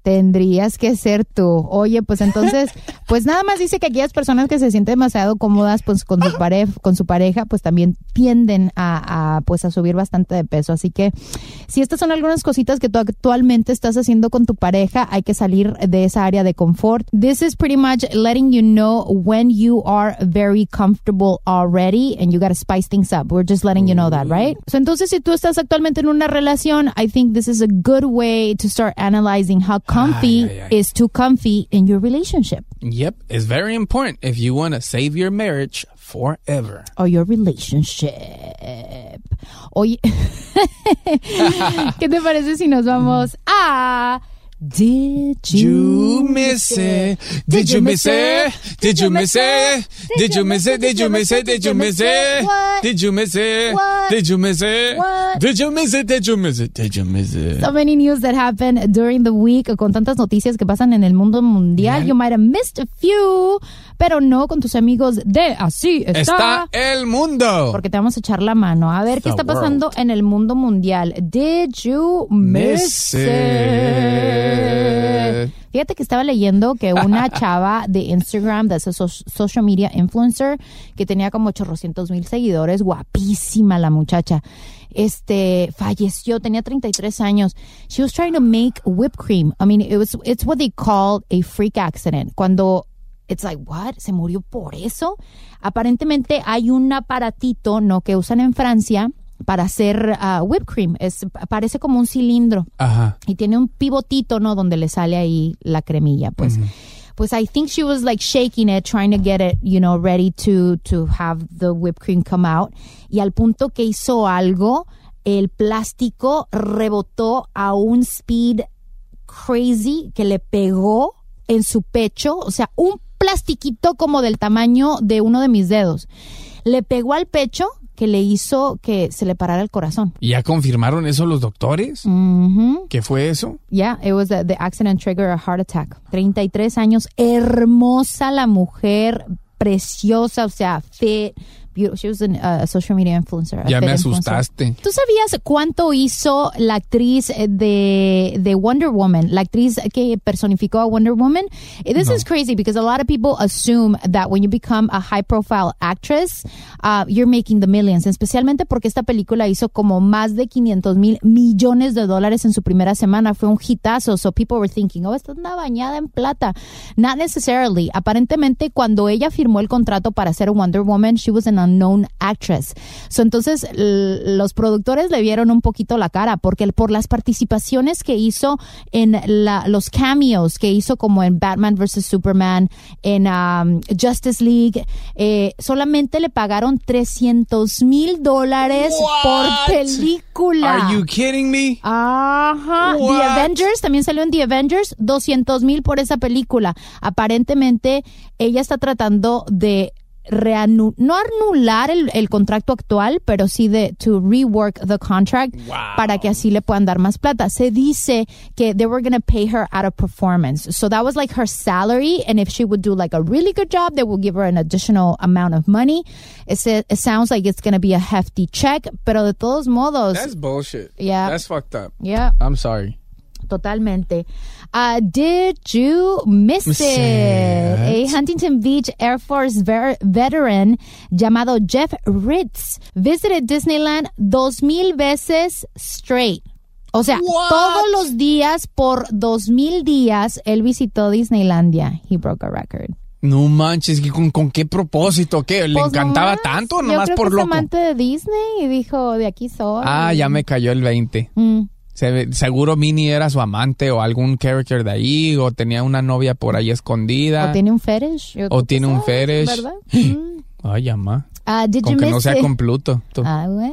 Tendrías que ser tú. Oye, pues entonces, pues nada más dice que aquellas personas que se sienten demasiado cómodas pues con su pareja, con su pareja, pues también tienden a, a, pues a subir bastante de peso. Así que si estas son algunas cositas que tú actualmente estás haciendo con tu pareja, hay que salir de esa área de confort. This is pretty much letting you know when you are very comfortable already and you gotta spice things up. We're just letting you know that, right? So entonces si tú estás actualmente en una relación, I think this is a good way to start analyzing how comfy Ay, ay, ay. is too comfy in your relationship Yep, it's very important if you want to save your marriage forever. or your relationship. Oye, ¿qué te parece si nos vamos a Did You miss it? Did you miss it? Did you miss it? Did you miss it? Did you miss it? Did you miss it? Did you miss it? Did you miss it? Did you miss it? Did you miss it? Did you miss it? So many news that happen during the week con tantas noticias que pasan en el mundo mundial. You might have missed a few, pero no con tus amigos de Así está. Está el mundo. Porque te vamos a echar la mano. A ver qué está pasando en el mundo mundial. Did you miss, Miss it? Fíjate que estaba leyendo que una chava de Instagram, de ese so- social media influencer, que tenía como 800 mil seguidores, guapísima la muchacha, este, falleció, tenía 33 años. She was trying to make whipped cream. I mean, it was, it's what they call a freak accident. Cuando It's like, what? ¿Se murió por eso? Aparentemente hay un aparatito, ¿no? Que usan en Francia para hacer ah, whipped cream. Es, parece como un cilindro Ajá. y tiene un pivotito, ¿no? Donde le sale ahí la cremilla, pues. Pues I think she was like shaking it, trying to get it, you know, ready to, to have the whipped cream come out. Y al punto que hizo algo, el plástico rebotó a un speed crazy que le pegó en su pecho, o sea, un plastiquito como del tamaño de uno de mis dedos. Le pegó al pecho que le hizo que se le parara el corazón. ¿Y ya confirmaron eso los doctores? ¿Qué fue eso? Yeah, it was the, the accident trigger a heart attack. 33 años, hermosa la mujer, preciosa, o sea, fit, beautiful. She was an, uh, a social media influencer. Ya me influencer. asustaste. ¿Tú sabías cuánto hizo la actriz eh, de, de Wonder Woman? La actriz que personificó a Wonder Woman. Eh, This is crazy because a lot of people assume that when you become a high profile actress, uh, you're making the millions. Especialmente porque esta película hizo como más de 500 mil millones de dólares en su primera semana. Fue un hitazo. So people were thinking, oh, esta anda bañada en plata. Not necessarily. Aparentemente, cuando ella firmó el contrato para ser Wonder Woman, she was an unknown actress. So, entonces, los productores le vieron un poquito la cara porque por las participaciones que hizo en la- los cameos que hizo como en Batman vs. Superman, en um, Justice League, eh, solamente le pagaron 300 mil dólares por película. Are you kidding me? Ajá. The? Avengers, también salió en The Avengers, 200 mil por esa película. Aparentemente, ella está tratando de reanu no anular el, el contrato actual, pero sí de to rework the contract para que así le puedan dar más plata. Se dice que they were going to pay her out of performance. So that was like her salary and if she would do like a really good job, they will give her an additional amount of money. It, it sounds like it's going to be a hefty check, pero de todos modos, That's bullshit. Yeah. That's fucked up. yeah. I'm sorry. Totalmente. Uh, did you miss Miss it? it. A Huntington Beach Air Force ver- veteran llamado Jeff Ritz visited Disneyland dos mil veces straight. O sea, todos los días por dos mil días él visitó Disneylandia. He broke a record. No manches, ¿y ¿con, con qué propósito? ¿Qué? ¿Le Pues encantaba nomás, tanto o yo nomás creo por que es loco? amante de Disney y dijo, de aquí soy. Ah, ya me cayó el 20. Mm. Se ve- seguro Minnie era su amante o algún character de ahí o tenía una novia por ahí escondida. O tiene un fetish. Yo- O tiene un sabes, fetish. ¿Verdad? Mm. Ay, ama. Ah, did Con you que no sea it? con Pluto. tú. Ah, güey,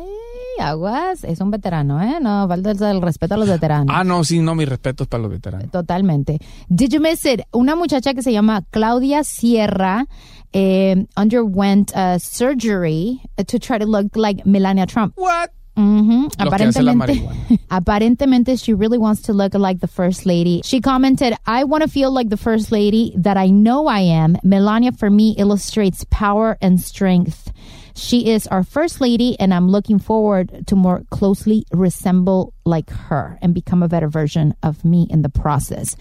aguas. Es un veterano, ¿eh? No, falta el respeto a los veteranos. Ah, no, sí, no, mis respetos para los veteranos. Totalmente. Did you miss it? Una muchacha que se llama Claudia Sierra eh, underwent uh, surgery to try to look like Melania Trump. What? Mhm. Que Aparentemente, aparentemente, she really wants to look like the first lady. She commented, I want to feel like the first lady that I know I am. Melania, for me, illustrates power and strength. She is our first lady, and I'm looking forward to more closely resemble like her and become a better version of me in the process.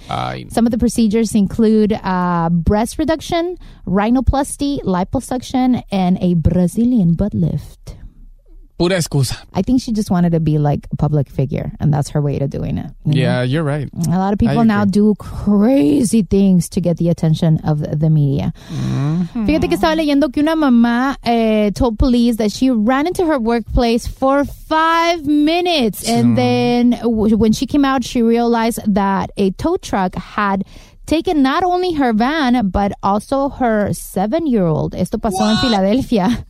Some of the procedures include uh, breast reduction, rhinoplasty, liposuction, and a Brazilian butt lift. Pura excusa. I think she just wanted to be like a public figure, and that's her way to doing it. you know? Yeah, you're right. A lot of people now do crazy things to get the attention of the media. Mm-hmm. Fíjate que estaba leyendo que una mamá eh, told police that she ran into her workplace for five minutes. And then w- when she came out, she realized that a tow truck had taken not only her van, but also her seven year old. Esto pasó en Filadelfia.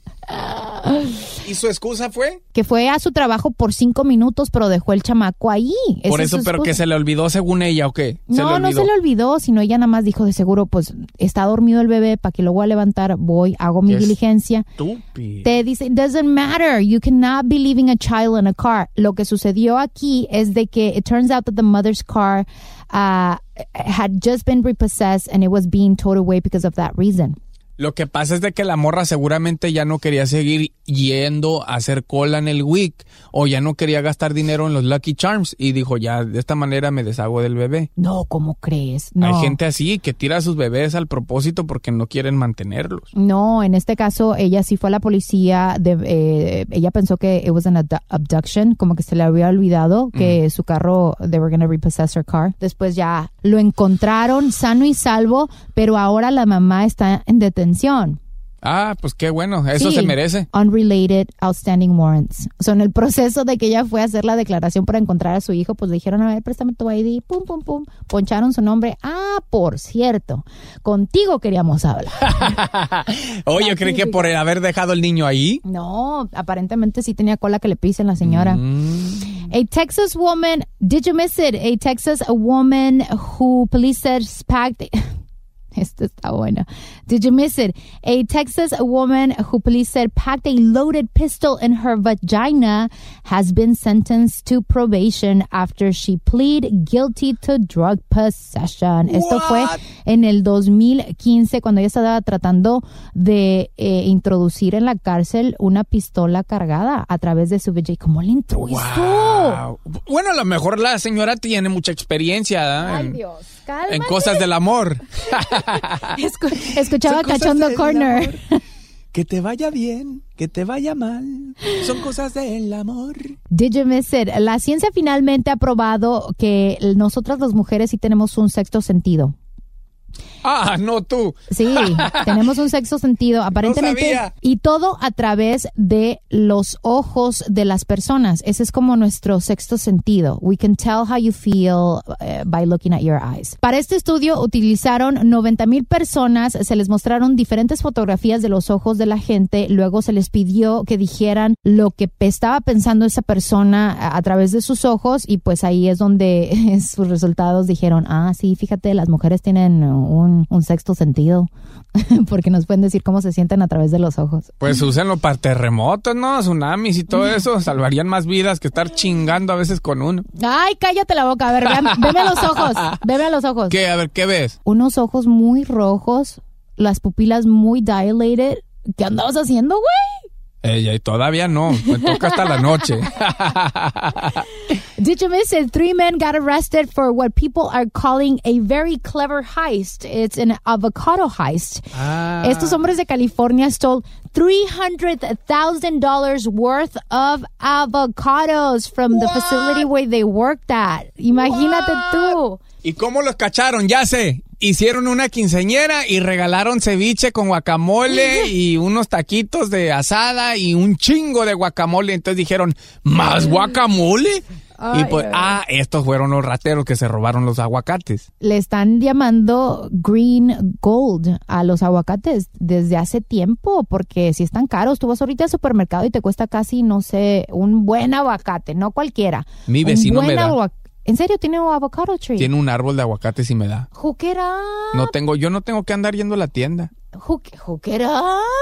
¿Y su excusa fue? Que fue a su trabajo por cinco minutos, pero dejó el chamaco ahí. Por es eso, pero que se le olvidó según ella o qué? Se No, le no se le olvidó, sino ella nada más dijo de seguro, pues está dormido el bebé, para que lo voy a levantar, voy, hago mi Qué diligencia. Estúpido. Te dice, it doesn't matter, you cannot be leaving a child in a car. Lo que sucedió aquí es de que it turns out that the mother's car uh, had just been repossessed and it was being towed away because of that reason. Lo que pasa es de que la morra seguramente ya no quería seguir yendo a hacer cola en el WIC o ya no quería gastar dinero en los Lucky Charms y dijo ya de esta manera me deshago del bebé. No, ¿cómo crees? No. Hay gente así que tira a sus bebés al propósito porque no quieren mantenerlos. No, en este caso ella sí fue a la policía. De, eh, ella pensó que it was an abdu- abduction, como que se le había olvidado que su carro, they were going to repossess her car. Después ya lo encontraron sano y salvo, pero ahora la mamá está en detención. Ah, pues qué bueno, eso Sí, se merece. Unrelated outstanding warrants. O sea, en el proceso de que ella fue a hacer la declaración para encontrar a su hijo, pues le dijeron, a ver, préstame tu ID, pum, pum, pum, poncharon su nombre. Ah, por cierto, contigo queríamos hablar. Oye, yo creí que por el haber dejado el niño ahí. No, aparentemente sí tenía cola que le pisen la señora. A Texas woman, did you miss it? A Texas woman who police said Esto está bueno. Did you miss it? A Texas woman who police said packed a loaded pistol in her vagina has been sentenced to probation after she pleaded guilty to drug possession. Esto fue en el 2015 cuando ella estaba tratando de eh, introducir en la cárcel una pistola cargada a través de su vagina. ¿Cómo le? Wow. Bueno, a lo mejor la señora tiene mucha experiencia ¿verdad? Ay, en, En cosas del amor. Escu- escuchaba Cachondo del Corner. Que te vaya bien, que te vaya mal. Son cosas del amor. Did you miss it? La ciencia finalmente ha probado que nosotras las mujeres sí tenemos un sexto sentido. Ah, no tú. Sí, tenemos un sexto sentido, aparentemente. y todo a través de los ojos de las personas. Ese es como nuestro sexto sentido. We can tell how you feel eh, by looking at your eyes. Para este estudio utilizaron 90 mil personas, se les mostraron diferentes fotografías de los ojos de la gente, luego se les pidió que dijeran lo que estaba pensando esa persona a, a través de sus ojos y pues ahí es donde sus resultados dijeron, ah, sí, fíjate, las mujeres tienen un, un sexto sentido porque nos pueden decir cómo se sienten a través de los ojos. Pues úsenlo para terremotos, ¿no? Tsunamis y todo eso. Salvarían más vidas que estar chingando a veces con uno. Ay, cállate la boca, a ver, vean- veme a los ojos, veme a los ojos. ¿Qué? A ver, ¿qué ves? Unos ojos muy rojos, las pupilas muy dilated. ¿Qué andabas haciendo, güey? Ella, y todavía no. Me toca hasta la noche. Did you miss it? Three men got arrested for what people are calling a very clever heist. It's an avocado heist. Ah. Estos hombres de California stole $300,000 worth of avocados from the facility where they worked at. Imagínate tú. ¿Y cómo los cacharon? Ya sé. Hicieron una quinceñera y regalaron ceviche con guacamole y unos taquitos de asada y un chingo de guacamole. Entonces dijeron, ¿más guacamole? y pues, ay. ah, estos fueron los rateros que se robaron los aguacates. Le están llamando green gold a los aguacates desde hace tiempo porque si están caros, tú vas ahorita al supermercado y te cuesta casi, no sé, un buen aguacate, no cualquiera. Mi Un vecino buen me da. ¿En serio tiene un avocado tree? Tiene un árbol de aguacates y me da. Up. No tengo, yo no tengo que andar yendo a la tienda. Up.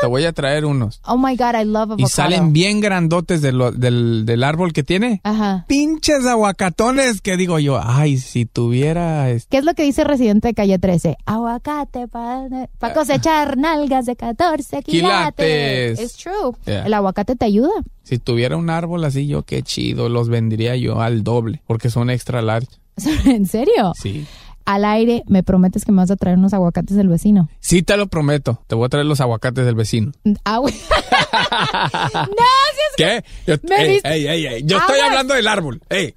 Te voy a traer unos. Oh my God, I love avocado. Y salen bien grandotes de lo- del, del árbol que tiene. Ajá. Pinches aguacatones que digo yo, ay, si tuviera... este- ¿Qué es lo que dice Residente de Calle 13? Aguacate para cosechar nalgas de 14 quilates. It's true. Yeah. El aguacate te ayuda. Si tuviera un árbol así, yo qué chido, los vendría yo al doble, porque son extra large. ¿En serio? Sí. Al aire, me prometes que me vas a traer unos aguacates del vecino. Sí, te lo prometo. Te voy a traer los aguacates del vecino. Ah, güey. no, si es ¿Qué? Yo, Me ey, ey, ey, ey, yo estoy hablando del árbol. Ey,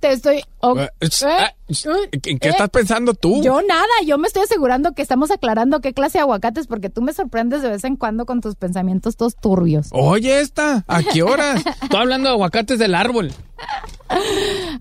te estoy... eh, eh, ah, shh. ¿En qué eh. estás pensando tú? Yo nada, yo me estoy asegurando que estamos aclarando qué clase de aguacates porque tú me sorprendes de vez en cuando con tus pensamientos todos turbios. Oye, esta, ¿a qué horas? Estoy hablando de aguacates del árbol.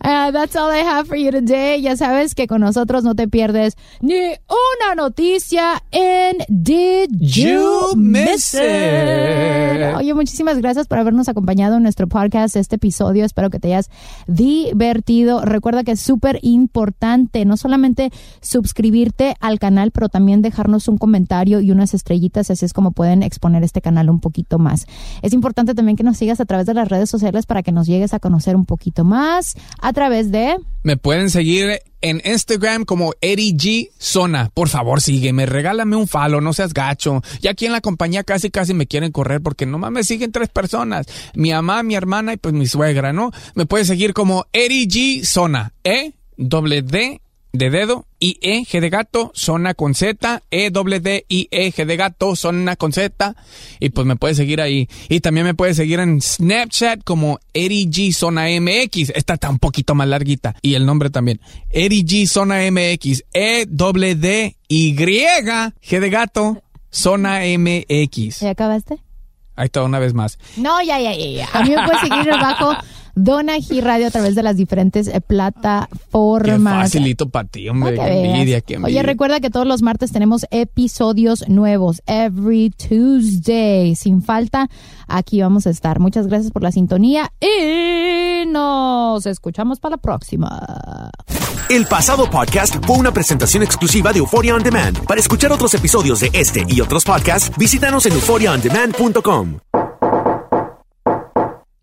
Uh, that's all I have for you today. Ya sabes que con nosotros no te pierdes ni una noticia en Did You, You Miss Miss It? Oye, muchísimas gracias por habernos acompañado en nuestro podcast, este episodio. Espero que te hayas divertido. Recuerda que es súper importante no solamente suscribirte al canal, pero también dejarnos un comentario y unas estrellitas. Así es como pueden exponer este canal un poquito más. Es importante también que nos sigas a través de las redes sociales para que nos llegues a conocer un poquito más a través de... Me pueden seguir en Instagram como Eddie G Zona. Por favor, sígueme, regálame un follow, no seas gacho. Y aquí en la compañía casi casi me quieren correr porque nomás me siguen tres personas. Mi mamá, mi hermana y pues mi suegra, ¿no? Me puedes seguir como Eddie G Zona. E, doble D de dedo, I, E, G de gato, zona con Z, E, doble D, I, E, G de gato, zona con Z. Y pues me puedes seguir ahí. Y también me puedes seguir en Snapchat como Eri G Zona MX. Esta está un poquito más larguita. Y el nombre también. Eri G Zona MX. E, doble D, Y, G de gato, Zona MX. ¿Ya acabaste? Ahí está, una vez más. No, ya, ya, ya, ya. A mí me puedes seguir bajo Dona G Radio a través de las diferentes eh, Qué plataformas. facilito para ti, hombre. Qué envidia, qué envidia. Oye, recuerda que todos los martes tenemos episodios nuevos. Every Tuesday. Sin falta, aquí vamos a estar. Muchas gracias por la sintonía y nos escuchamos para la próxima. El pasado podcast fue una presentación exclusiva de Euphoria On Demand. Para escuchar otros episodios de este y otros podcasts, visítanos en euphoriaondemand.com.